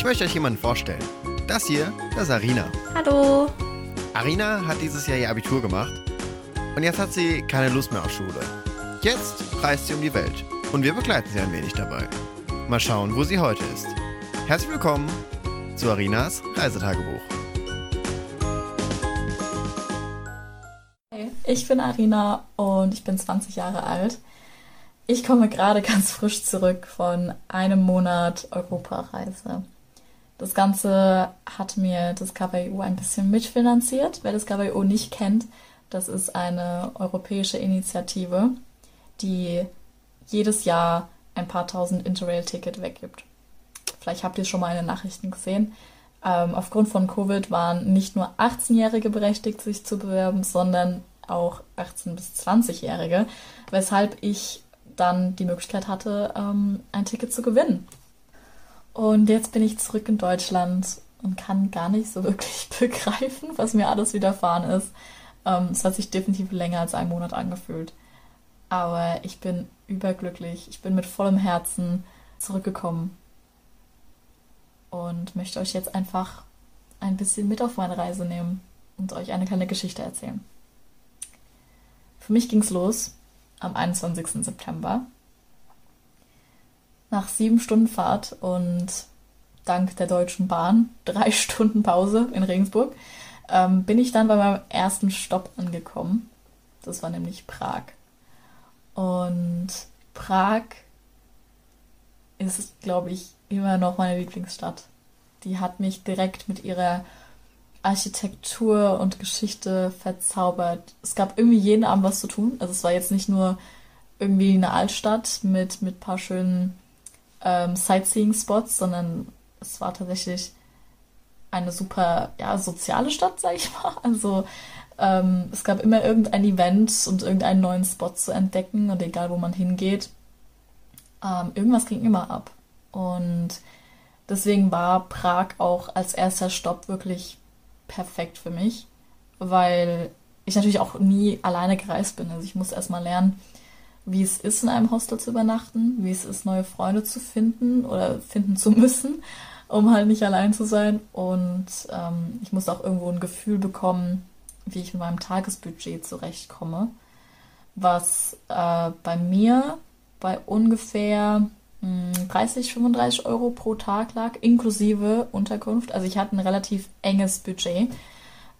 Ich möchte euch jemanden vorstellen. Das hier, das ist Arina. Hallo. Arina hat dieses Jahr ihr Abitur gemacht und jetzt hat sie keine Lust mehr auf Schule. Jetzt reist sie um die Welt und wir begleiten sie ein wenig dabei. Mal schauen, wo sie heute ist. Herzlich willkommen zu Arinas Reisetagebuch. Hey, ich bin Arina und ich bin 20 Jahre alt. Ich komme gerade ganz frisch zurück von einem Monat Europareise. Das Ganze hat mir das KWU ein bisschen mitfinanziert. Wer das KWU nicht kennt, das ist eine europäische Initiative, die jedes Jahr ein paar tausend Interrail-Ticket weggibt. Vielleicht habt ihr schon mal in den Nachrichten gesehen. Ähm, aufgrund von Covid waren nicht nur 18-Jährige berechtigt, sich zu bewerben, sondern auch 18- bis 20-Jährige, weshalb ich dann die Möglichkeit hatte, ähm, ein Ticket zu gewinnen. Und jetzt bin ich zurück in Deutschland und kann gar nicht so wirklich begreifen, was mir alles widerfahren ist. Ähm, es hat sich definitiv länger als ein Monat angefühlt. Aber ich bin überglücklich. Ich bin mit vollem Herzen zurückgekommen und möchte euch jetzt einfach ein bisschen mit auf meine Reise nehmen und euch eine kleine Geschichte erzählen. Für mich ging es los am 21. September nach sieben Stunden Fahrt und dank der Deutschen Bahn drei Stunden Pause in Regensburg ähm, bin ich dann bei meinem ersten Stopp angekommen. Das war nämlich Prag. Und Prag ist, glaube ich, immer noch meine Lieblingsstadt. Die hat mich direkt mit ihrer Architektur und Geschichte verzaubert. Es gab irgendwie jeden Abend was zu tun. Also es war jetzt nicht nur irgendwie eine Altstadt mit mit paar schönen ähm, Sightseeing-Spots, sondern es war tatsächlich eine super ja, soziale Stadt, sag ich mal. Also ähm, es gab immer irgendein Event und irgendeinen neuen Spot zu entdecken und egal wo man hingeht, ähm, irgendwas ging immer ab. Und deswegen war Prag auch als erster Stopp wirklich perfekt für mich, weil ich natürlich auch nie alleine gereist bin. Also ich muss erstmal lernen, wie es ist, in einem Hostel zu übernachten, wie es ist, neue Freunde zu finden oder finden zu müssen, um halt nicht allein zu sein. Und ähm, ich muss auch irgendwo ein Gefühl bekommen, wie ich mit meinem Tagesbudget zurechtkomme, was äh, bei mir bei ungefähr mh, 30, 35 Euro pro Tag lag, inklusive Unterkunft. Also ich hatte ein relativ enges Budget.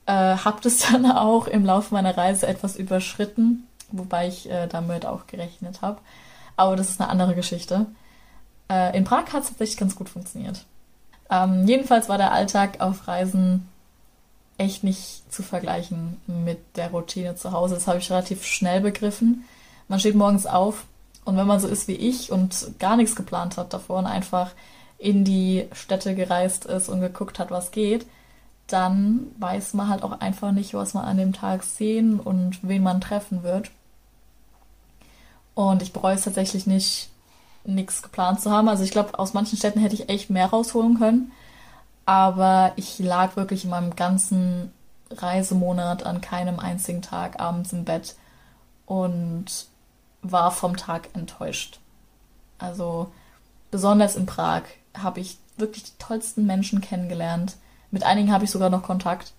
Äh, hab das dann auch im Laufe meiner Reise etwas überschritten, wobei ich äh, damit auch gerechnet habe. Aber das ist eine andere Geschichte. Äh, in Prag hat es tatsächlich ganz gut funktioniert. Ähm, jedenfalls war der Alltag auf Reisen echt nicht zu vergleichen mit der Routine zu Hause. Das habe ich relativ schnell begriffen. Man steht morgens auf und wenn man so ist wie ich und gar nichts geplant hat davor und einfach in die Städte gereist ist und geguckt hat, was geht, dann weiß man halt auch einfach nicht, was man an dem Tag sehen und wen man treffen wird. Und ich bereue es tatsächlich nicht, nichts geplant zu haben. Also ich glaube, aus manchen Städten hätte ich echt mehr rausholen können. Aber ich lag wirklich in meinem ganzen Reisemonat an keinem einzigen Tag abends im Bett und war vom Tag enttäuscht. Also besonders in Prag habe ich wirklich die tollsten Menschen kennengelernt. Mit einigen habe ich sogar noch Kontakt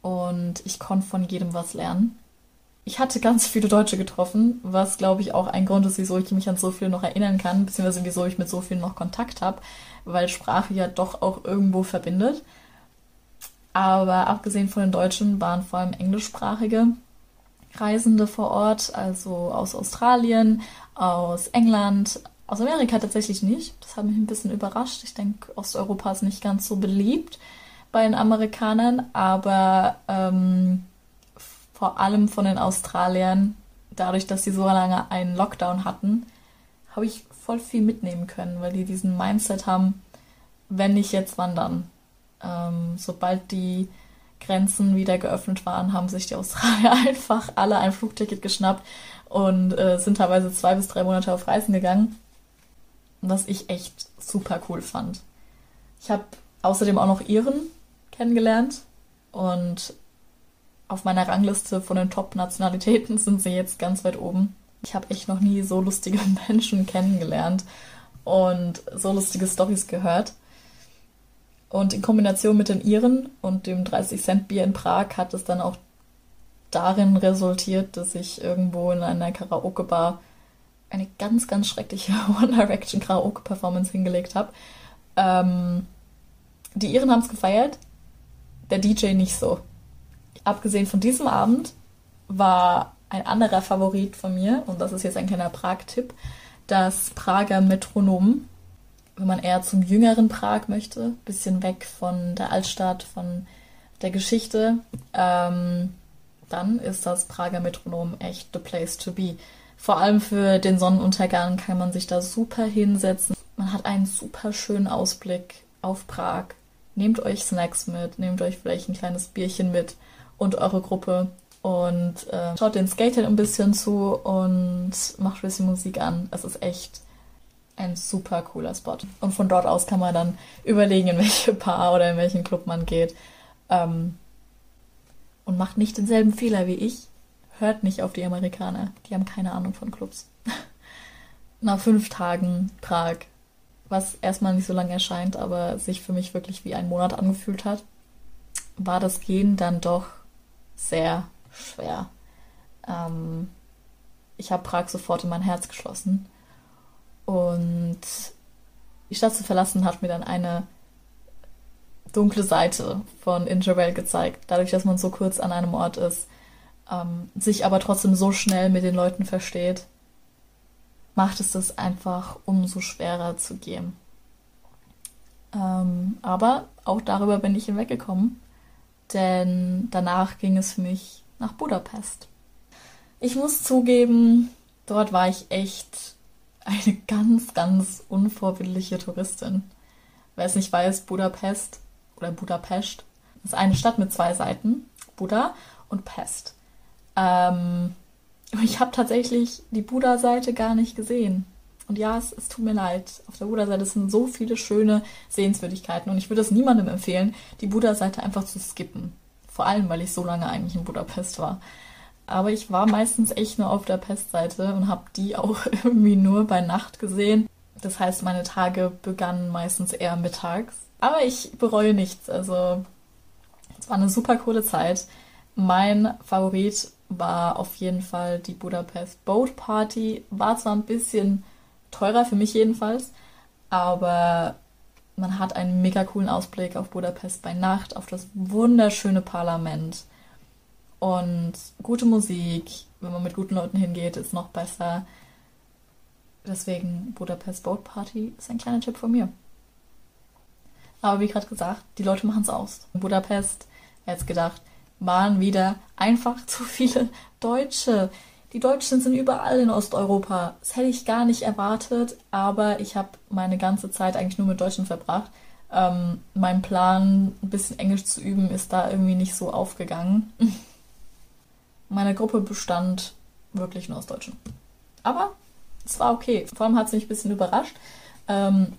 und ich konnte von jedem was lernen. Ich hatte ganz viele Deutsche getroffen, was glaube ich auch ein Grund ist, wieso ich mich an so viel noch erinnern kann, beziehungsweise wieso ich mit so vielen noch Kontakt habe, weil Sprache ja doch auch irgendwo verbindet. Aber abgesehen von den Deutschen waren vor allem englischsprachige Reisende vor Ort, also aus Australien, aus England, aus Amerika tatsächlich nicht. Das hat mich ein bisschen überrascht. Ich denke, Osteuropa ist nicht ganz so beliebt bei den Amerikanern, aber ähm, vor allem von den Australiern, dadurch, dass sie so lange einen Lockdown hatten, habe ich voll viel mitnehmen können, weil die diesen Mindset haben, wenn nicht jetzt, wandern. Ähm, sobald die Grenzen wieder geöffnet waren, haben sich die Australier einfach alle ein Flugticket geschnappt und äh, sind teilweise zwei bis drei Monate auf Reisen gegangen, was ich echt super cool fand. Ich habe außerdem auch noch Iren kennengelernt und auf meiner Rangliste von den Top-Nationalitäten sind sie jetzt ganz weit oben. Ich habe echt noch nie so lustige Menschen kennengelernt und so lustige Stories gehört. Und in Kombination mit den Iren und dem 30-Cent-Bier in Prag hat es dann auch darin resultiert, dass ich irgendwo in einer Karaoke-Bar eine ganz, ganz schreckliche One Direction Karaoke-Performance hingelegt habe. Ähm, die Iren haben es gefeiert, der DJ nicht so. Abgesehen von diesem Abend war ein anderer Favorit von mir, und das ist jetzt ein kleiner Prag-Tipp, das Prager Metronom. Wenn man eher zum jüngeren Prag möchte, bisschen weg von der Altstadt, von der Geschichte, ähm, dann ist das Prager Metronom echt the place to be. Vor allem für den Sonnenuntergang kann man sich da super hinsetzen. Man hat einen super schönen Ausblick auf Prag. Nehmt euch Snacks mit, nehmt euch vielleicht ein kleines Bierchen mit und eure Gruppe und äh, schaut den Skatern ein bisschen zu und macht ein bisschen Musik an. Es ist echt ein super cooler Spot. Und von dort aus kann man dann überlegen, in welche Bar oder in welchen Club man geht. Ähm, und macht nicht denselben Fehler wie ich. Hört nicht auf die Amerikaner. Die haben keine Ahnung von Clubs. Nach fünf Tagen Prag, was erstmal nicht so lange erscheint, aber sich für mich wirklich wie ein Monat angefühlt hat, war das Gehen dann doch sehr schwer. Ähm, ich habe Prag sofort in mein Herz geschlossen. Und die Stadt zu verlassen hat mir dann eine dunkle Seite von Interrail gezeigt, dadurch, dass man so kurz an einem Ort ist, ähm, sich aber trotzdem so schnell mit den Leuten versteht, macht es das einfach umso schwerer zu gehen. Ähm, aber auch darüber bin ich hinweggekommen, denn danach ging es für mich nach Budapest. Ich muss zugeben, dort war ich echt eine ganz, ganz unvorbildliche Touristin. Wer es nicht weiß, Budapest oder Budapest. Ist eine Stadt mit zwei Seiten, Buda und Pest. Ähm, ich habe tatsächlich die Buda-Seite gar nicht gesehen. Und ja, es, es tut mir leid. Auf der Buda-Seite sind so viele schöne Sehenswürdigkeiten und ich würde es niemandem empfehlen, die Buda-Seite einfach zu skippen. Vor allem, weil ich so lange eigentlich in Budapest war. Aber ich war meistens echt nur auf der Pestseite und habe die auch irgendwie nur bei Nacht gesehen. Das heißt, meine Tage begannen meistens eher mittags. Aber ich bereue nichts. Also, es war eine super coole Zeit. Mein Favorit war auf jeden Fall die Budapest Boat Party. War zwar ein bisschen teurer für mich jedenfalls, aber man hat einen mega coolen Ausblick auf Budapest bei Nacht, auf das wunderschöne Parlament und gute Musik. Wenn man mit guten Leuten hingeht, ist noch besser. Deswegen Budapest Boat Party ist ein kleiner Tipp von mir. Aber wie gerade gesagt, die Leute machen es aus. In Budapest, jetzt gedacht, waren wieder einfach zu viele Deutsche. Die Deutschen sind überall in Osteuropa. Das hätte ich gar nicht erwartet, aber ich habe meine ganze Zeit eigentlich nur mit Deutschen verbracht. Ähm, mein Plan, ein bisschen Englisch zu üben, ist da irgendwie nicht so aufgegangen. Meine Gruppe bestand wirklich nur aus Deutschen. Aber es war okay. Vor allem hat es mich ein bisschen überrascht. Ähm,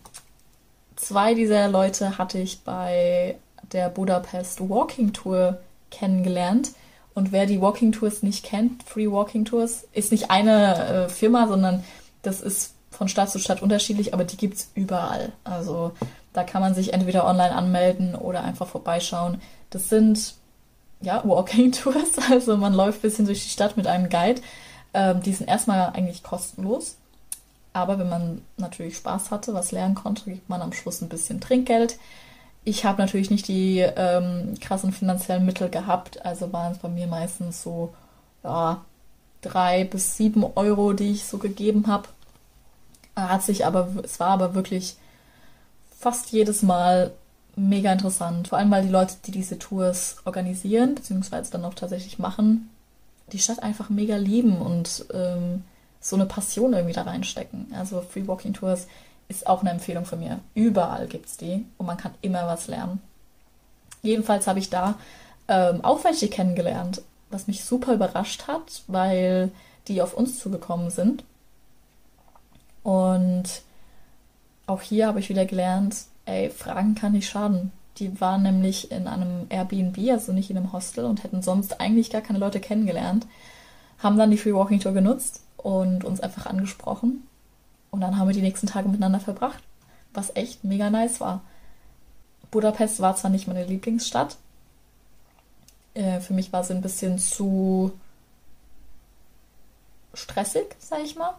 zwei dieser Leute hatte ich bei der Budapest Walking Tour kennengelernt. Und wer die Walking Tours nicht kennt, Free Walking Tours, ist nicht eine äh, Firma, sondern das ist von Stadt zu Stadt unterschiedlich, aber die gibt es überall. Also da kann man sich entweder online anmelden oder einfach vorbeischauen. Das sind ja Walking Tours, also man läuft ein bisschen durch die Stadt mit einem Guide. Ähm, die sind erstmal eigentlich kostenlos. Aber wenn man natürlich Spaß hatte, was lernen konnte, gibt man am Schluss ein bisschen Trinkgeld. Ich habe natürlich nicht die ähm, krassen finanziellen Mittel gehabt, also waren es bei mir meistens so ja, drei bis sieben Euro, die ich so gegeben habe. Hat sich aber, es war aber wirklich fast jedes Mal mega interessant. Vor allem, weil die Leute, die diese Tours organisieren, beziehungsweise dann auch tatsächlich machen, die Stadt einfach mega lieben und ähm, so eine Passion irgendwie da reinstecken. Also Free Walking Tours ist auch eine Empfehlung von mir. Überall gibt es die und man kann immer was lernen. Jedenfalls habe ich da ähm, auch welche kennengelernt, was mich super überrascht hat, weil die auf uns zugekommen sind. Und auch hier habe ich wieder gelernt, ey, Fragen kann nicht schaden. Die waren nämlich in einem Airbnb, also nicht in einem Hostel und hätten sonst eigentlich gar keine Leute kennengelernt. Haben dann die Free Walking Tour genutzt und uns einfach angesprochen. Und dann haben wir die nächsten Tage miteinander verbracht, was echt mega nice war. Budapest war zwar nicht meine Lieblingsstadt, äh, für mich war sie ein bisschen zu stressig, sag ich mal.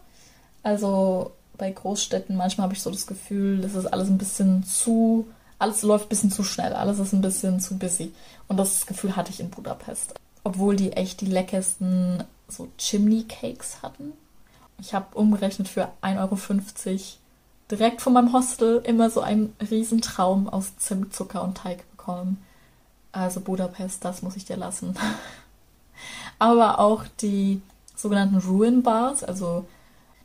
Also bei Großstädten manchmal habe ich so das Gefühl, das ist alles ein bisschen zu, alles läuft ein bisschen zu schnell, alles ist ein bisschen zu busy. Und das Gefühl hatte ich in Budapest. Obwohl die echt die leckersten so Chimney Cakes hatten. Ich habe umgerechnet für 1,50 Euro direkt von meinem Hostel immer so einen Riesentraum aus Zimt, Zucker und Teig bekommen. Also Budapest, das muss ich dir lassen. Aber auch die sogenannten Ruin Bars, also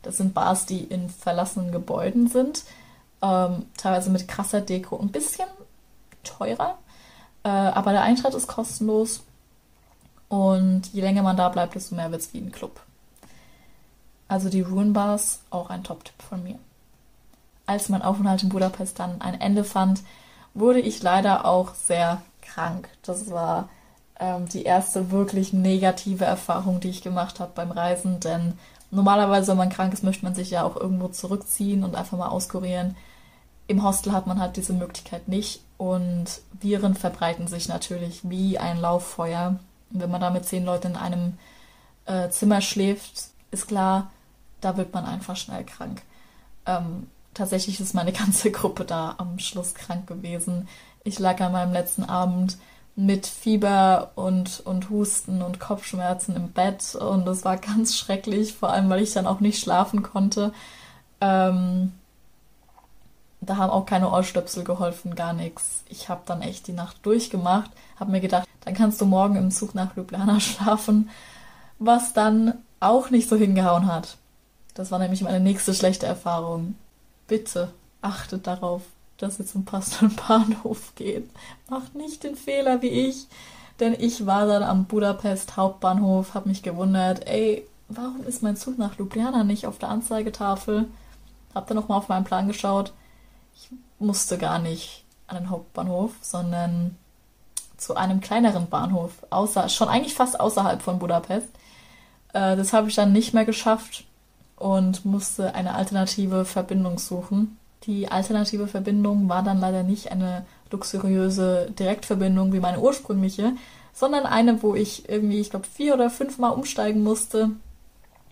das sind Bars, die in verlassenen Gebäuden sind, ähm, teilweise mit krasser Deko, ein bisschen teurer, äh, aber der Eintritt ist kostenlos und je länger man da bleibt, desto mehr wird es wie ein Club. Also die Ruin Bars, auch ein Top-Tipp von mir. Als mein Aufenthalt in Budapest dann ein Ende fand, wurde ich leider auch sehr krank. Das war ähm, die erste wirklich negative Erfahrung, die ich gemacht habe beim Reisen, denn normalerweise, wenn man krank ist, möchte man sich ja auch irgendwo zurückziehen und einfach mal auskurieren. Im Hostel hat man halt diese Möglichkeit nicht und Viren verbreiten sich natürlich wie ein Lauffeuer. Wenn man da mit zehn Leuten in einem äh, Zimmer schläft, ist klar, da wird man einfach schnell krank. Ähm, tatsächlich ist meine ganze Gruppe da am Schluss krank gewesen. Ich lag an meinem letzten Abend mit Fieber und, und Husten und Kopfschmerzen im Bett und es war ganz schrecklich, vor allem weil ich dann auch nicht schlafen konnte. Ähm, da haben auch keine Ohrstöpsel geholfen, gar nichts. Ich habe dann echt die Nacht durchgemacht, habe mir gedacht, dann kannst du morgen im Zug nach Ljubljana schlafen, was dann auch nicht so hingehauen hat. Das war nämlich meine nächste schlechte Erfahrung. Bitte achtet darauf, dass ihr zum passenden Bahnhof geht. Macht nicht den Fehler wie ich, denn ich war dann am Budapest Hauptbahnhof, habe mich gewundert, ey, warum ist mein Zug nach Ljubljana nicht auf der Anzeigetafel? Hab dann nochmal auf meinen Plan geschaut. Ich musste gar nicht an den Hauptbahnhof, sondern zu einem kleineren Bahnhof, außer, schon eigentlich fast außerhalb von Budapest. Äh, das habe ich dann nicht mehr geschafft und musste eine alternative Verbindung suchen. Die alternative Verbindung war dann leider nicht eine luxuriöse Direktverbindung wie meine ursprüngliche, sondern eine, wo ich irgendwie, ich glaube, vier oder fünfmal umsteigen musste.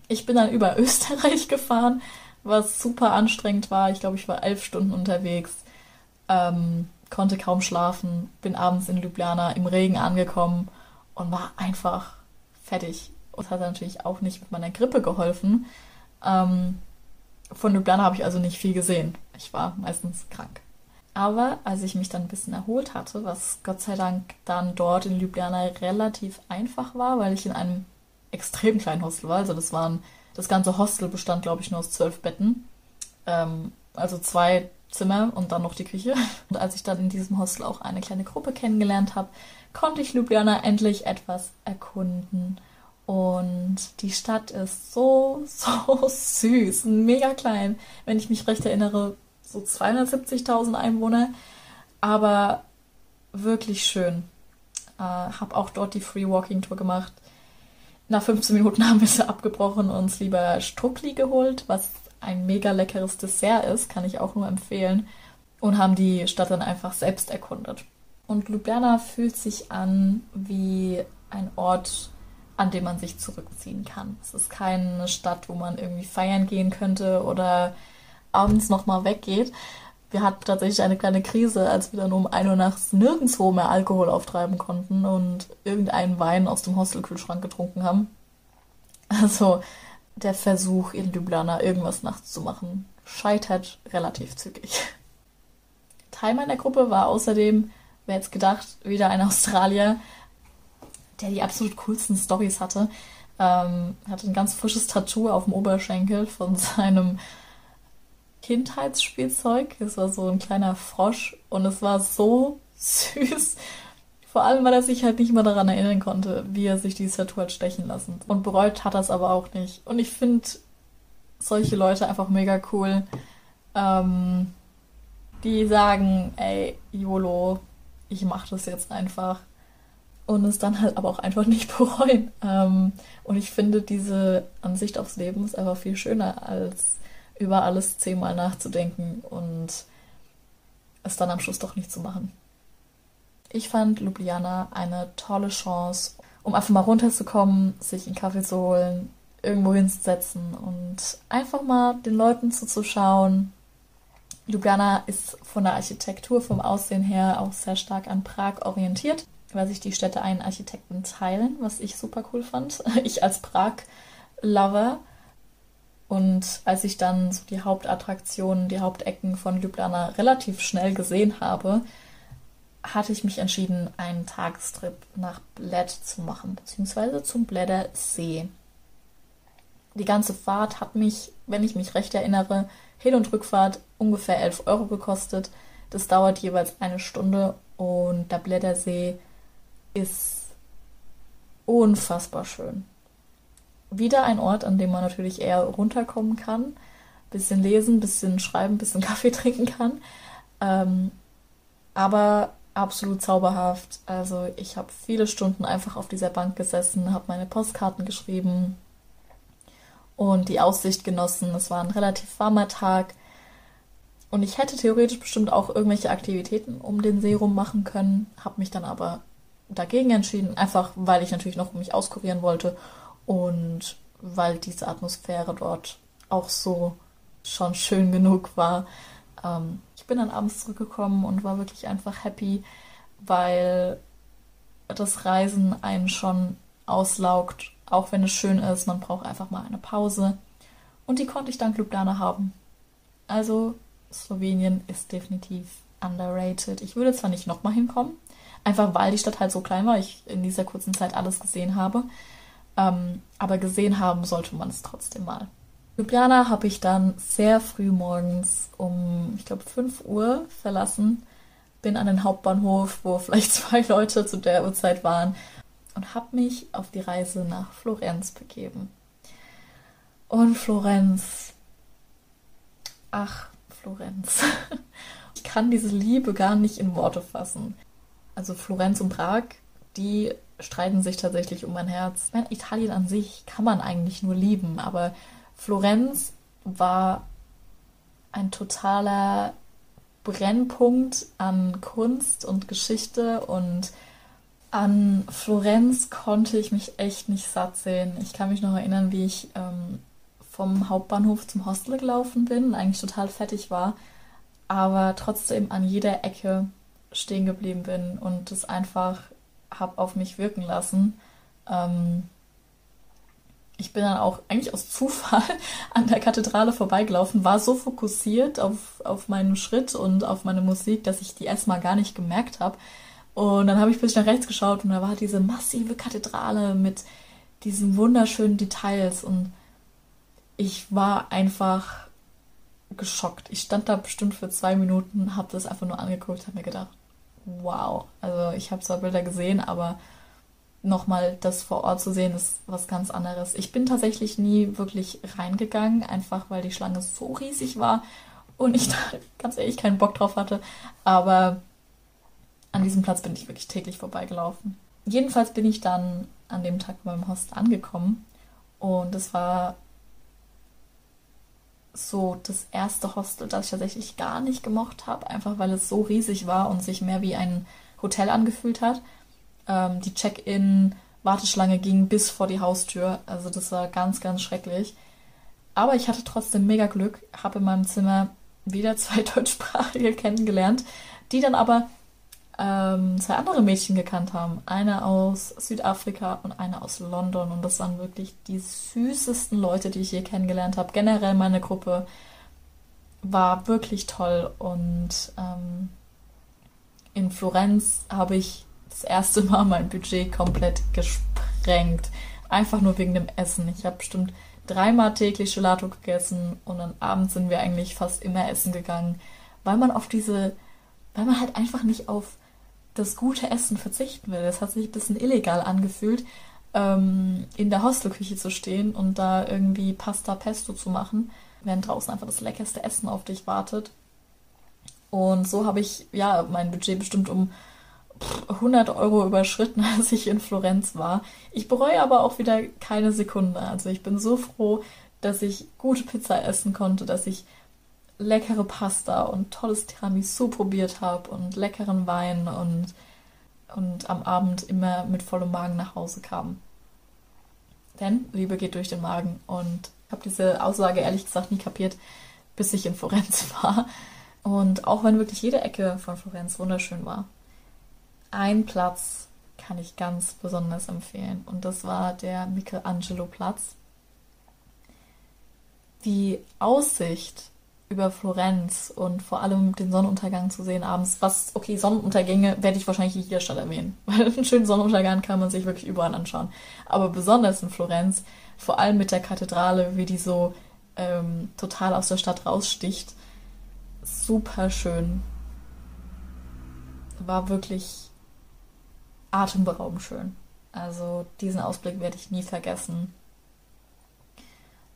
Ich bin dann über Österreich gefahren, was super anstrengend war. Ich glaube, ich war elf Stunden unterwegs, ähm, konnte kaum schlafen, bin abends in Ljubljana im Regen angekommen und war einfach fertig. Und hat natürlich auch nicht mit meiner Grippe geholfen. Ähm, von Ljubljana habe ich also nicht viel gesehen. Ich war meistens krank. Aber als ich mich dann ein bisschen erholt hatte, was Gott sei Dank dann dort in Ljubljana relativ einfach war, weil ich in einem extrem kleinen Hostel war. Also das waren, das ganze Hostel bestand, glaube ich, nur aus zwölf Betten. Ähm, also zwei Zimmer und dann noch die Küche. Und als ich dann in diesem Hostel auch eine kleine Gruppe kennengelernt habe, konnte ich Ljubljana endlich etwas erkunden. Und die Stadt ist so, so süß, mega klein. Wenn ich mich recht erinnere, so 270.000 Einwohner, aber wirklich schön. Äh, habe auch dort die Free Walking Tour gemacht. Nach 15 Minuten haben wir sie abgebrochen und uns lieber Struckli geholt, was ein mega leckeres Dessert ist, kann ich auch nur empfehlen. Und haben die Stadt dann einfach selbst erkundet. Und Ljubljana fühlt sich an wie ein Ort, an dem man sich zurückziehen kann. Es ist keine Stadt, wo man irgendwie feiern gehen könnte oder abends nochmal weggeht. Wir hatten tatsächlich eine kleine Krise, als wir dann um 1 Uhr nachts nirgendwo mehr Alkohol auftreiben konnten und irgendeinen Wein aus dem Hostelkühlschrank getrunken haben. Also der Versuch, in Ljubljana irgendwas nachts zu machen, scheitert relativ zügig. Teil meiner Gruppe war außerdem, wer jetzt gedacht, wieder ein Australier, der die absolut coolsten Stories hatte. Ähm, hatte ein ganz frisches Tattoo auf dem Oberschenkel von seinem Kindheitsspielzeug. Es war so ein kleiner Frosch und es war so süß. Vor allem, weil er sich halt nicht mehr daran erinnern konnte, wie er sich dieses Tattoo hat stechen lassen. Und bereut hat er es aber auch nicht. Und ich finde solche Leute einfach mega cool, ähm, die sagen, ey, YOLO, ich mach das jetzt einfach und es dann halt aber auch einfach nicht bereuen. Ähm, und ich finde, diese Ansicht aufs Leben ist einfach viel schöner, als über alles zehnmal nachzudenken und es dann am Schluss doch nicht zu machen. Ich fand Ljubljana eine tolle Chance, um einfach mal runterzukommen, sich einen Kaffee zu holen, irgendwo hinzusetzen und einfach mal den Leuten zuzuschauen. Ljubljana ist von der Architektur, vom Aussehen her auch sehr stark an Prag orientiert, weil sich die Städte einen Architekten teilen, was ich super cool fand. Ich als Prag-Lover. Und als ich dann so die Hauptattraktionen, die Hauptecken von Ljubljana relativ schnell gesehen habe, hatte ich mich entschieden, einen Tagestrip nach Bled zu machen, beziehungsweise zum Bläder See. Die ganze Fahrt hat mich, wenn ich mich recht erinnere, Hin- und Rückfahrt ungefähr 11 Euro gekostet. Das dauert jeweils eine Stunde und der Blättersee ist unfassbar schön. Wieder ein Ort, an dem man natürlich eher runterkommen kann, bisschen lesen, bisschen schreiben, bisschen Kaffee trinken kann. Ähm, aber absolut zauberhaft. Also ich habe viele Stunden einfach auf dieser Bank gesessen, habe meine Postkarten geschrieben, und die Aussicht genossen. Es war ein relativ warmer Tag. Und ich hätte theoretisch bestimmt auch irgendwelche Aktivitäten um den See rum machen können, habe mich dann aber dagegen entschieden, einfach weil ich natürlich noch mich auskurieren wollte und weil diese Atmosphäre dort auch so schon schön genug war. Ähm, ich bin dann abends zurückgekommen und war wirklich einfach happy, weil das Reisen einen schon auslaugt auch wenn es schön ist, man braucht einfach mal eine Pause. Und die konnte ich dank Ljubljana haben. Also Slowenien ist definitiv underrated. Ich würde zwar nicht nochmal hinkommen, einfach weil die Stadt halt so klein war, ich in dieser kurzen Zeit alles gesehen habe. Ähm, aber gesehen haben sollte man es trotzdem mal. Ljubljana habe ich dann sehr früh morgens um, ich glaube, 5 Uhr verlassen. Bin an den Hauptbahnhof, wo vielleicht zwei Leute zu der Uhrzeit waren und habe mich auf die Reise nach Florenz begeben. Und Florenz. Ach, Florenz. Ich kann diese Liebe gar nicht in Worte fassen. Also Florenz und Prag, die streiten sich tatsächlich um mein Herz. Ich meine, Italien an sich kann man eigentlich nur lieben, aber Florenz war ein totaler Brennpunkt an Kunst und Geschichte und an Florenz konnte ich mich echt nicht satt sehen. Ich kann mich noch erinnern, wie ich ähm, vom Hauptbahnhof zum Hostel gelaufen bin eigentlich total fertig war, aber trotzdem an jeder Ecke stehen geblieben bin und es einfach habe auf mich wirken lassen. Ähm, ich bin dann auch eigentlich aus Zufall an der Kathedrale vorbeigelaufen, war so fokussiert auf, auf meinen Schritt und auf meine Musik, dass ich die erstmal gar nicht gemerkt habe. Und dann habe ich plötzlich nach rechts geschaut und da war diese massive Kathedrale mit diesen wunderschönen Details und ich war einfach geschockt. Ich stand da bestimmt für zwei Minuten, habe das einfach nur angeguckt, habe mir gedacht, wow. Also ich habe zwar Bilder gesehen, aber nochmal das vor Ort zu sehen, ist was ganz anderes. Ich bin tatsächlich nie wirklich reingegangen, einfach weil die Schlange so riesig war und ich da ganz ehrlich keinen Bock drauf hatte. Aber an diesem Platz bin ich wirklich täglich vorbeigelaufen. Jedenfalls bin ich dann an dem Tag beim Host angekommen und es war so das erste Hostel, das ich tatsächlich gar nicht gemocht habe, einfach weil es so riesig war und sich mehr wie ein Hotel angefühlt hat. Ähm, die Check-in-Warteschlange ging bis vor die Haustür, also das war ganz, ganz schrecklich. Aber ich hatte trotzdem mega Glück, habe in meinem Zimmer wieder zwei Deutschsprachige kennengelernt, die dann aber ähm, zwei andere Mädchen gekannt haben. Eine aus Südafrika und eine aus London. Und das waren wirklich die süßesten Leute, die ich je kennengelernt habe. Generell meine Gruppe war wirklich toll. Und ähm, in Florenz habe ich das erste Mal mein Budget komplett gesprengt. Einfach nur wegen dem Essen. Ich habe bestimmt dreimal täglich Gelato gegessen und dann abends sind wir eigentlich fast immer essen gegangen, weil man auf diese, weil man halt einfach nicht auf das gute Essen verzichten will. Es hat sich ein bisschen illegal angefühlt, ähm, in der Hostelküche zu stehen und da irgendwie Pasta Pesto zu machen, während draußen einfach das leckerste Essen auf dich wartet. Und so habe ich ja mein Budget bestimmt um 100 Euro überschritten, als ich in Florenz war. Ich bereue aber auch wieder keine Sekunde. Also ich bin so froh, dass ich gute Pizza essen konnte, dass ich leckere Pasta und tolles Tiramisu probiert habe und leckeren Wein und und am Abend immer mit vollem Magen nach Hause kam. Denn Liebe geht durch den Magen und ich habe diese Aussage ehrlich gesagt nie kapiert, bis ich in Florenz war. Und auch wenn wirklich jede Ecke von Florenz wunderschön war, ein Platz kann ich ganz besonders empfehlen und das war der Michelangelo-Platz. Die Aussicht über Florenz und vor allem den Sonnenuntergang zu sehen abends. Was, okay, Sonnenuntergänge werde ich wahrscheinlich in jeder Stadt erwähnen, weil einen schönen Sonnenuntergang kann man sich wirklich überall anschauen. Aber besonders in Florenz, vor allem mit der Kathedrale, wie die so ähm, total aus der Stadt raussticht, super schön. War wirklich atemberaubend schön. Also diesen Ausblick werde ich nie vergessen.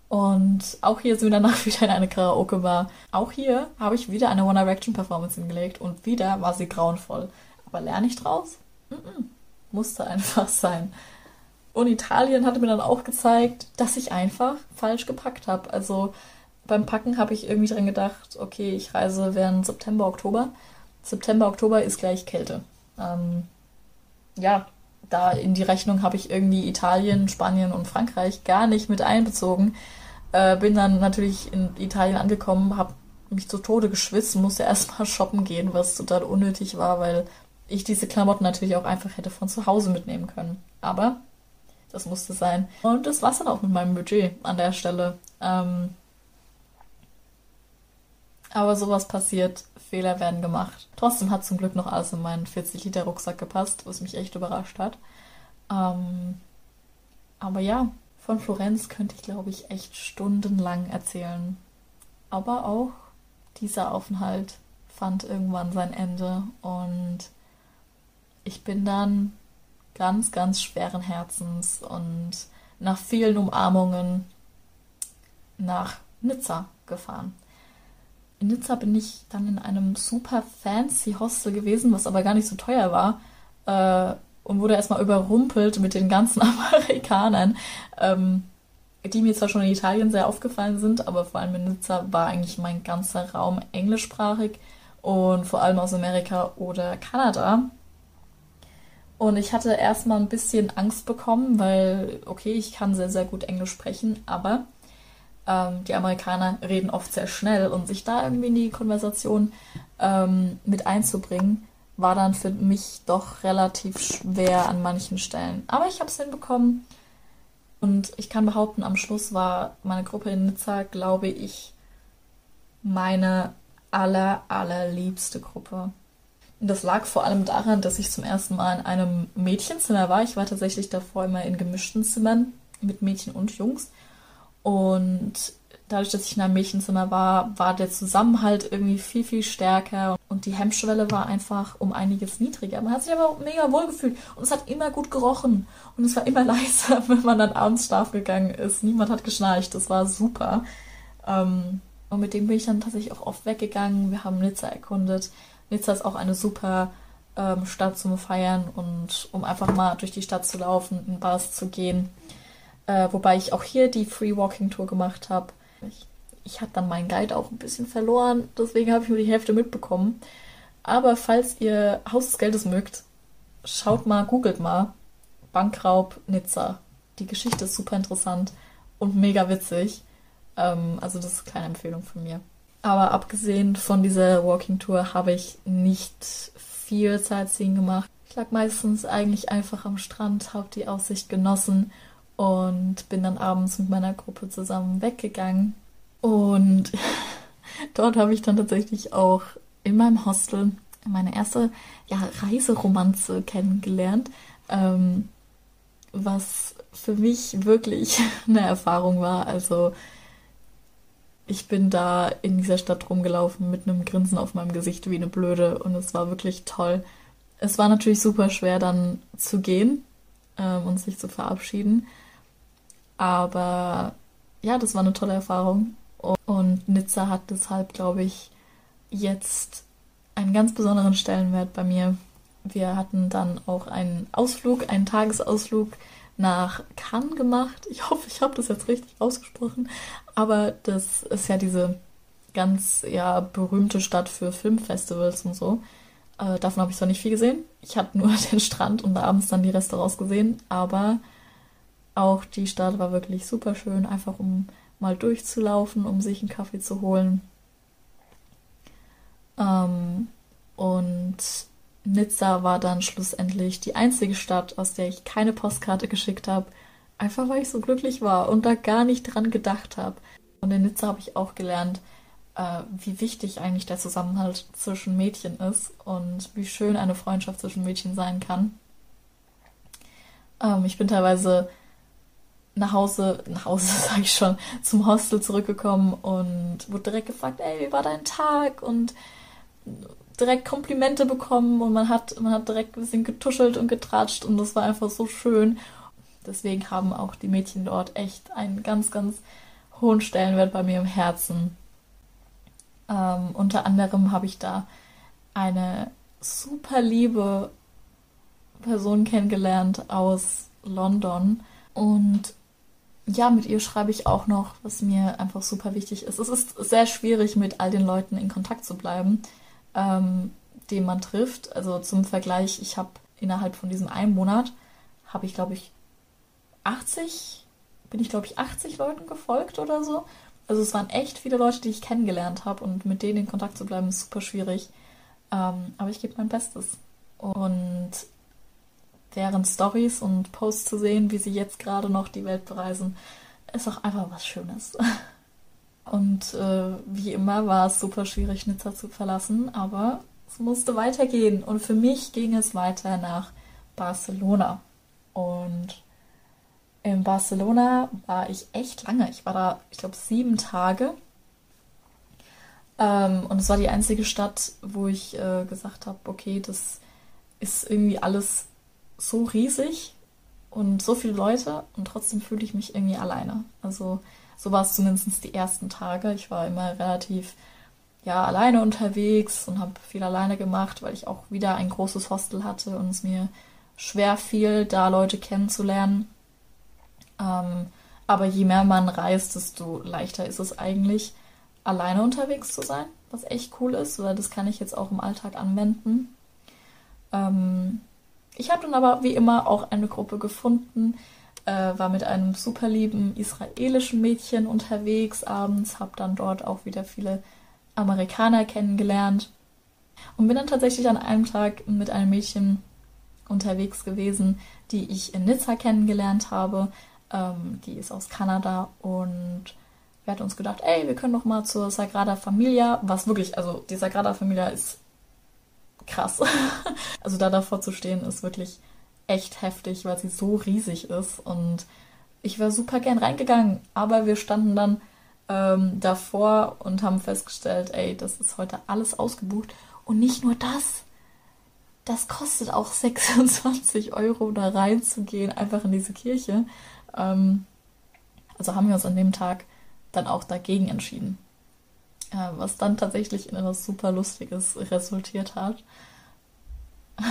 Und auch hier sind wir danach wieder in eine Karaoke-Bar. Auch hier habe ich wieder eine One Direction Performance hingelegt und wieder war sie grauenvoll. Aber lerne ich draus? Mm -mm. Musste einfach sein. Und Italien hatte mir dann auch gezeigt, dass ich einfach falsch gepackt habe. Also beim Packen habe ich irgendwie dran gedacht, okay, ich reise während September, Oktober. September, Oktober ist gleich Kälte. Ähm, ja, da in die Rechnung habe ich irgendwie Italien, Spanien und Frankreich gar nicht mit einbezogen. Äh, bin dann natürlich in Italien angekommen, habe mich zu Tode geschwitzt und musste erstmal shoppen gehen, was total unnötig war, weil ich diese Klamotten natürlich auch einfach hätte von zu Hause mitnehmen können. Aber das musste sein. Und das war's dann auch mit meinem Budget an der Stelle. Ähm, aber sowas passiert, Fehler werden gemacht. Trotzdem hat zum Glück noch alles in meinen 40-Liter-Rucksack gepasst, was mich echt überrascht hat. Ähm, aber ja, von Florenz könnte ich, glaube ich, echt stundenlang erzählen. Aber auch dieser Aufenthalt fand irgendwann sein Ende und ich bin dann ganz, ganz schweren Herzens und nach vielen Umarmungen nach Nizza gefahren in Nizza bin ich dann in einem super fancy Hostel gewesen, was aber gar nicht so teuer war. Äh, und wurde erstmal überrumpelt mit den ganzen Amerikanern, ähm, die mir zwar schon in Italien sehr aufgefallen sind, aber vor allem in Nizza war eigentlich mein ganzer Raum englischsprachig und vor allem aus Amerika oder Kanada. Und ich hatte erstmal ein bisschen Angst bekommen, weil, okay, ich kann sehr, sehr gut Englisch sprechen, aber ähm, die Amerikaner reden oft sehr schnell und sich da irgendwie in die Konversation ähm, mit einzubringen, war dann für mich doch relativ schwer an manchen Stellen. Aber ich habe es hinbekommen und ich kann behaupten, am Schluss war meine Gruppe in Nizza, glaube ich, meine aller, allerliebste Gruppe. Und das lag vor allem daran, dass ich zum ersten Mal in einem Mädchenzimmer war. Ich war tatsächlich davor immer in gemischten Zimmern mit Mädchen und Jungs. Und dadurch, dass ich in einem Mädchenzimmer war, war der Zusammenhalt irgendwie viel, viel stärker und die Hemmschwelle war einfach um einiges niedriger. Man hat sich aber mega wohl gefühlt und es hat immer gut gerochen und es war immer leiser, wenn man dann abends schlafen gegangen ist. Niemand hat geschnarcht, das war super. Ähm, und mit dem bin ich dann tatsächlich auch oft weggegangen. Wir haben Nizza erkundet. Nizza ist auch eine super ähm, Stadt zum Feiern und um einfach mal durch die Stadt zu laufen, in Bars zu gehen. Äh, wobei ich auch hier die Free Walking Tour gemacht habe. Ich, ich habe dann meinen Guide auch ein bisschen verloren, deswegen habe ich nur die Hälfte mitbekommen. Aber falls ihr Haus des Geldes mögt, schaut mal, googelt mal Bankraub Nizza. Die Geschichte ist super interessant und mega witzig. Ähm, also das ist eine kleine Empfehlung von mir. Aber abgesehen von dieser Walking Tour habe ich nicht viel Sightseeing gemacht. Ich lag meistens eigentlich einfach am Strand, habe die Aussicht genossen und bin dann abends mit meiner Gruppe zusammen weggegangen. Und dort habe ich dann tatsächlich auch in meinem Hostel meine erste ja, Reiseromanze kennengelernt, ähm, was für mich wirklich eine Erfahrung war. Also ich bin da in dieser Stadt rumgelaufen mit einem Grinsen auf meinem Gesicht wie eine Blöde und es war wirklich toll. Es war natürlich super schwer dann zu gehen ähm, und sich zu verabschieden. Aber ja, das war eine tolle Erfahrung. Und Nizza hat deshalb, glaube ich, jetzt einen ganz besonderen Stellenwert bei mir. Wir hatten dann auch einen Ausflug, einen Tagesausflug nach Cannes gemacht. Ich hoffe, ich habe das jetzt richtig ausgesprochen. Aber das ist ja diese ganz ja berühmte Stadt für Filmfestivals und so. Äh, davon habe ich zwar nicht viel gesehen. Ich habe nur den Strand und abends dann die Restaurants gesehen, aber auch die Stadt war wirklich super schön, einfach um mal durchzulaufen, um sich einen Kaffee zu holen. Ähm, und Nizza war dann schlussendlich die einzige Stadt, aus der ich keine Postkarte geschickt habe, einfach weil ich so glücklich war und da gar nicht dran gedacht habe. Und in Nizza habe ich auch gelernt, äh, wie wichtig eigentlich der Zusammenhalt zwischen Mädchen ist und wie schön eine Freundschaft zwischen Mädchen sein kann. Ähm, ich bin teilweise nach Hause, nach Hause sage ich schon, zum Hostel zurückgekommen und wurde direkt gefragt, ey, wie war dein Tag? Und direkt Komplimente bekommen und man hat, man hat direkt ein bisschen getuschelt und getratscht und das war einfach so schön. Deswegen haben auch die Mädchen dort echt einen ganz, ganz hohen Stellenwert bei mir im Herzen. Ähm, unter anderem habe ich da eine super liebe Person kennengelernt aus London und ja, mit ihr schreibe ich auch noch, was mir einfach super wichtig ist. Es ist sehr schwierig, mit all den Leuten in Kontakt zu bleiben, ähm, den man trifft. Also zum Vergleich, ich habe innerhalb von diesem einen Monat, habe ich, glaube ich, 80, bin ich, glaube ich, 80 Leuten gefolgt oder so. Also es waren echt viele Leute, die ich kennengelernt habe und mit denen in Kontakt zu bleiben, ist super schwierig. Ähm, aber ich gebe mein Bestes. Und deren Stories und Posts zu sehen, wie sie jetzt gerade noch die Welt bereisen, ist auch einfach was Schönes. Und äh, wie immer war es super schwierig, Nizza zu verlassen, aber es musste weitergehen. Und für mich ging es weiter nach Barcelona. Und in Barcelona war ich echt lange. Ich war da, ich glaube, sieben Tage. Ähm, und es war die einzige Stadt, wo ich äh, gesagt habe, okay, das ist irgendwie alles so riesig und so viele Leute und trotzdem fühle ich mich irgendwie alleine. Also so war es zumindest die ersten Tage. Ich war immer relativ ja alleine unterwegs und habe viel alleine gemacht, weil ich auch wieder ein großes Hostel hatte und es mir schwer fiel, da Leute kennenzulernen. Ähm, aber je mehr man reist, desto leichter ist es eigentlich, alleine unterwegs zu sein, was echt cool ist, weil das kann ich jetzt auch im Alltag anwenden. Ähm, ich habe dann aber wie immer auch eine Gruppe gefunden, äh, war mit einem super lieben israelischen Mädchen unterwegs abends, habe dann dort auch wieder viele Amerikaner kennengelernt und bin dann tatsächlich an einem Tag mit einem Mädchen unterwegs gewesen, die ich in Nizza kennengelernt habe. Ähm, die ist aus Kanada und wir hatten uns gedacht, ey, wir können doch mal zur Sagrada Familia, was wirklich, also die Sagrada Familia ist krass. also da davor zu stehen, ist wirklich echt heftig, weil sie so riesig ist. Und ich wäre super gern reingegangen, aber wir standen dann ähm, davor und haben festgestellt, ey, das ist heute alles ausgebucht. Und nicht nur das, das kostet auch 26 Euro, da reinzugehen, einfach in diese Kirche. Ähm, also haben wir uns an dem Tag dann auch dagegen entschieden. Was dann tatsächlich in etwas super Lustiges resultiert hat.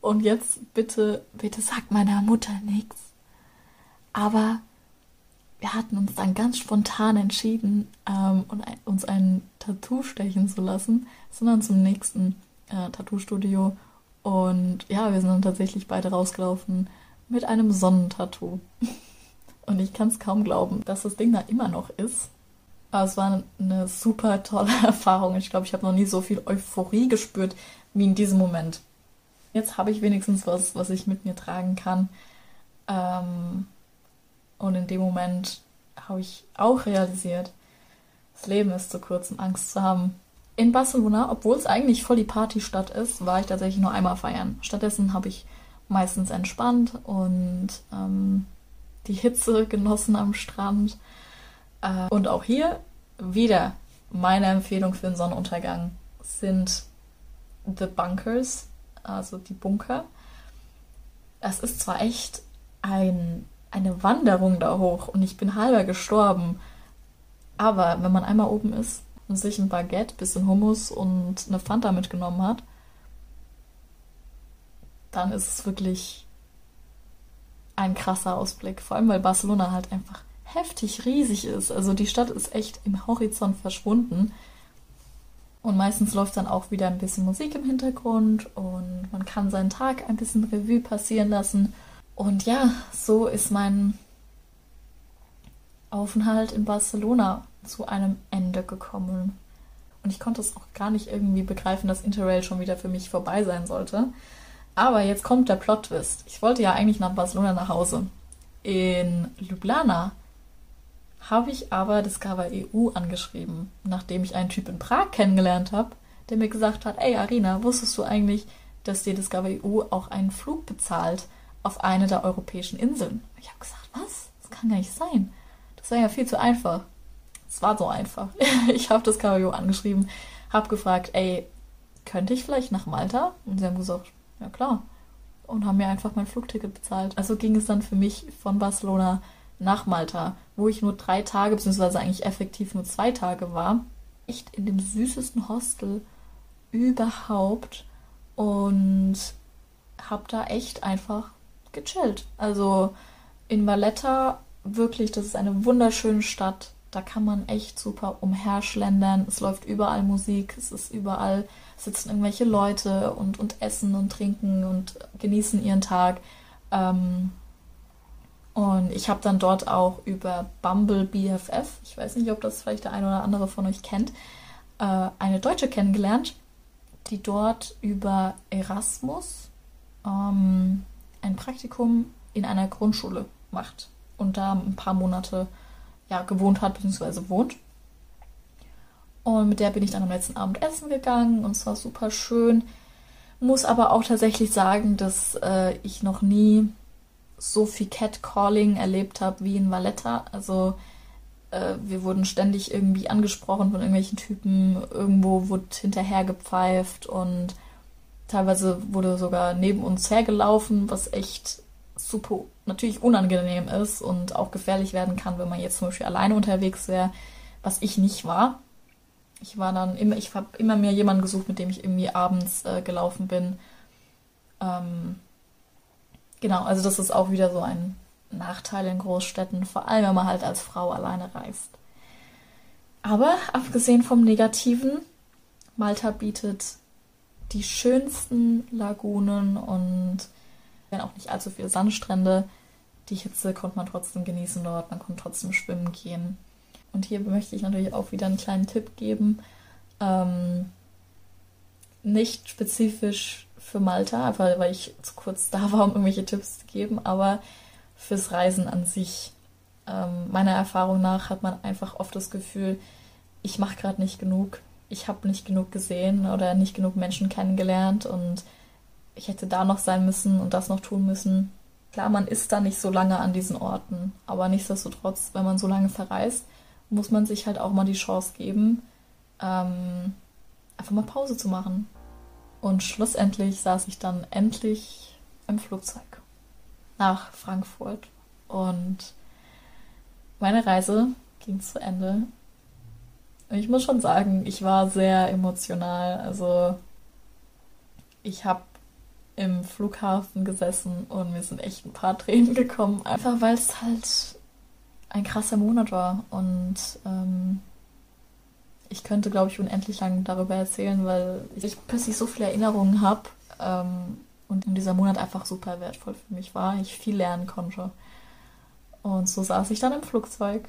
Und jetzt bitte, bitte sag meiner Mutter nichts. Aber wir hatten uns dann ganz spontan entschieden, ähm, uns ein Tattoo stechen zu lassen, sondern zum nächsten äh, Tattoo-Studio. Und ja, wir sind dann tatsächlich beide rausgelaufen mit einem Sonnentattoo. Und ich kann es kaum glauben, dass das Ding da immer noch ist. Aber es war eine super tolle Erfahrung. Ich glaube, ich habe noch nie so viel Euphorie gespürt wie in diesem Moment. Jetzt habe ich wenigstens was, was ich mit mir tragen kann. Ähm, und in dem Moment habe ich auch realisiert, das Leben ist zu kurz, um Angst zu haben. In Barcelona, obwohl es eigentlich voll die Partystadt ist, war ich tatsächlich nur einmal feiern. Stattdessen habe ich meistens entspannt und ähm, die Hitze genossen am Strand und auch hier wieder meine Empfehlung für den Sonnenuntergang sind The Bunkers, also die Bunker. Es ist zwar echt ein, eine Wanderung da hoch und ich bin halber gestorben, aber wenn man einmal oben ist und sich ein Baguette, bisschen Hummus und eine Fanta mitgenommen hat, dann ist es wirklich ein krasser Ausblick. Vor allem, weil Barcelona halt einfach heftig riesig ist. Also die Stadt ist echt im Horizont verschwunden. Und meistens läuft dann auch wieder ein bisschen Musik im Hintergrund und man kann seinen Tag ein bisschen Revue passieren lassen. Und ja, so ist mein Aufenthalt in Barcelona zu einem Ende gekommen. Und ich konnte es auch gar nicht irgendwie begreifen, dass Interrail schon wieder für mich vorbei sein sollte. Aber jetzt kommt der Plot-Twist. Ich wollte ja eigentlich nach Barcelona nach Hause. In Ljubljana habe ich aber Discover EU angeschrieben, nachdem ich einen Typ in Prag kennengelernt habe, der mir gesagt hat, ey Arina, wusstest du eigentlich, dass dir Discover EU auch einen Flug bezahlt auf eine der europäischen Inseln? Ich habe gesagt, was? Das kann gar nicht sein. Das wäre ja viel zu einfach. Es war so einfach. ich habe Discover EU angeschrieben, habe gefragt, ey, könnte ich vielleicht nach Malta? Und sie haben gesagt, ja klar. Und haben mir einfach mein Flugticket bezahlt. Also ging es dann für mich von Barcelona nach Malta, wo ich nur drei Tage, beziehungsweise eigentlich effektiv nur zwei Tage war. Echt in dem süßesten Hostel überhaupt und habe da echt einfach gechillt. Also in Valletta wirklich, das ist eine wunderschöne Stadt. Da kann man echt super umherschlendern. Es läuft überall Musik, es ist überall, sitzen irgendwelche Leute und, und essen und trinken und genießen ihren Tag. Ähm, und ich habe dann dort auch über Bumble BFF, ich weiß nicht, ob das vielleicht der eine oder andere von euch kennt, äh, eine Deutsche kennengelernt, die dort über Erasmus ähm, ein Praktikum in einer Grundschule macht und da ein paar Monate ja, gewohnt hat bzw. wohnt. Und mit der bin ich dann am letzten Abend essen gegangen und es war super schön. Muss aber auch tatsächlich sagen, dass äh, ich noch nie so viel Catcalling erlebt habe wie in Valletta. Also äh, wir wurden ständig irgendwie angesprochen von irgendwelchen Typen, irgendwo wurde hinterher gepfeift und teilweise wurde sogar neben uns hergelaufen, was echt super natürlich unangenehm ist und auch gefährlich werden kann, wenn man jetzt zum Beispiel alleine unterwegs wäre, was ich nicht war. Ich war dann immer, ich habe immer mir jemanden gesucht, mit dem ich irgendwie abends äh, gelaufen bin. Ähm, Genau, also das ist auch wieder so ein Nachteil in Großstädten, vor allem wenn man halt als Frau alleine reist. Aber abgesehen vom Negativen, Malta bietet die schönsten Lagunen und wenn auch nicht allzu viele Sandstrände. Die Hitze konnte man trotzdem genießen dort, man konnte trotzdem schwimmen gehen. Und hier möchte ich natürlich auch wieder einen kleinen Tipp geben. Ähm, nicht spezifisch für Malta, einfach weil ich zu kurz da war, um irgendwelche Tipps zu geben, aber fürs Reisen an sich. Ähm, meiner Erfahrung nach hat man einfach oft das Gefühl, ich mache gerade nicht genug, ich habe nicht genug gesehen oder nicht genug Menschen kennengelernt und ich hätte da noch sein müssen und das noch tun müssen. Klar, man ist da nicht so lange an diesen Orten, aber nichtsdestotrotz, wenn man so lange verreist, muss man sich halt auch mal die Chance geben, ähm, einfach mal Pause zu machen. Und schlussendlich saß ich dann endlich im Flugzeug nach Frankfurt. Und meine Reise ging zu Ende. Ich muss schon sagen, ich war sehr emotional. Also ich habe im Flughafen gesessen und mir sind echt ein paar Tränen gekommen. Einfach weil es halt ein krasser Monat war. Und ähm, ich könnte, glaube ich, unendlich lang darüber erzählen, weil ich plötzlich so viele Erinnerungen habe ähm, und dieser Monat einfach super wertvoll für mich war, ich viel lernen konnte. Und so saß ich dann im Flugzeug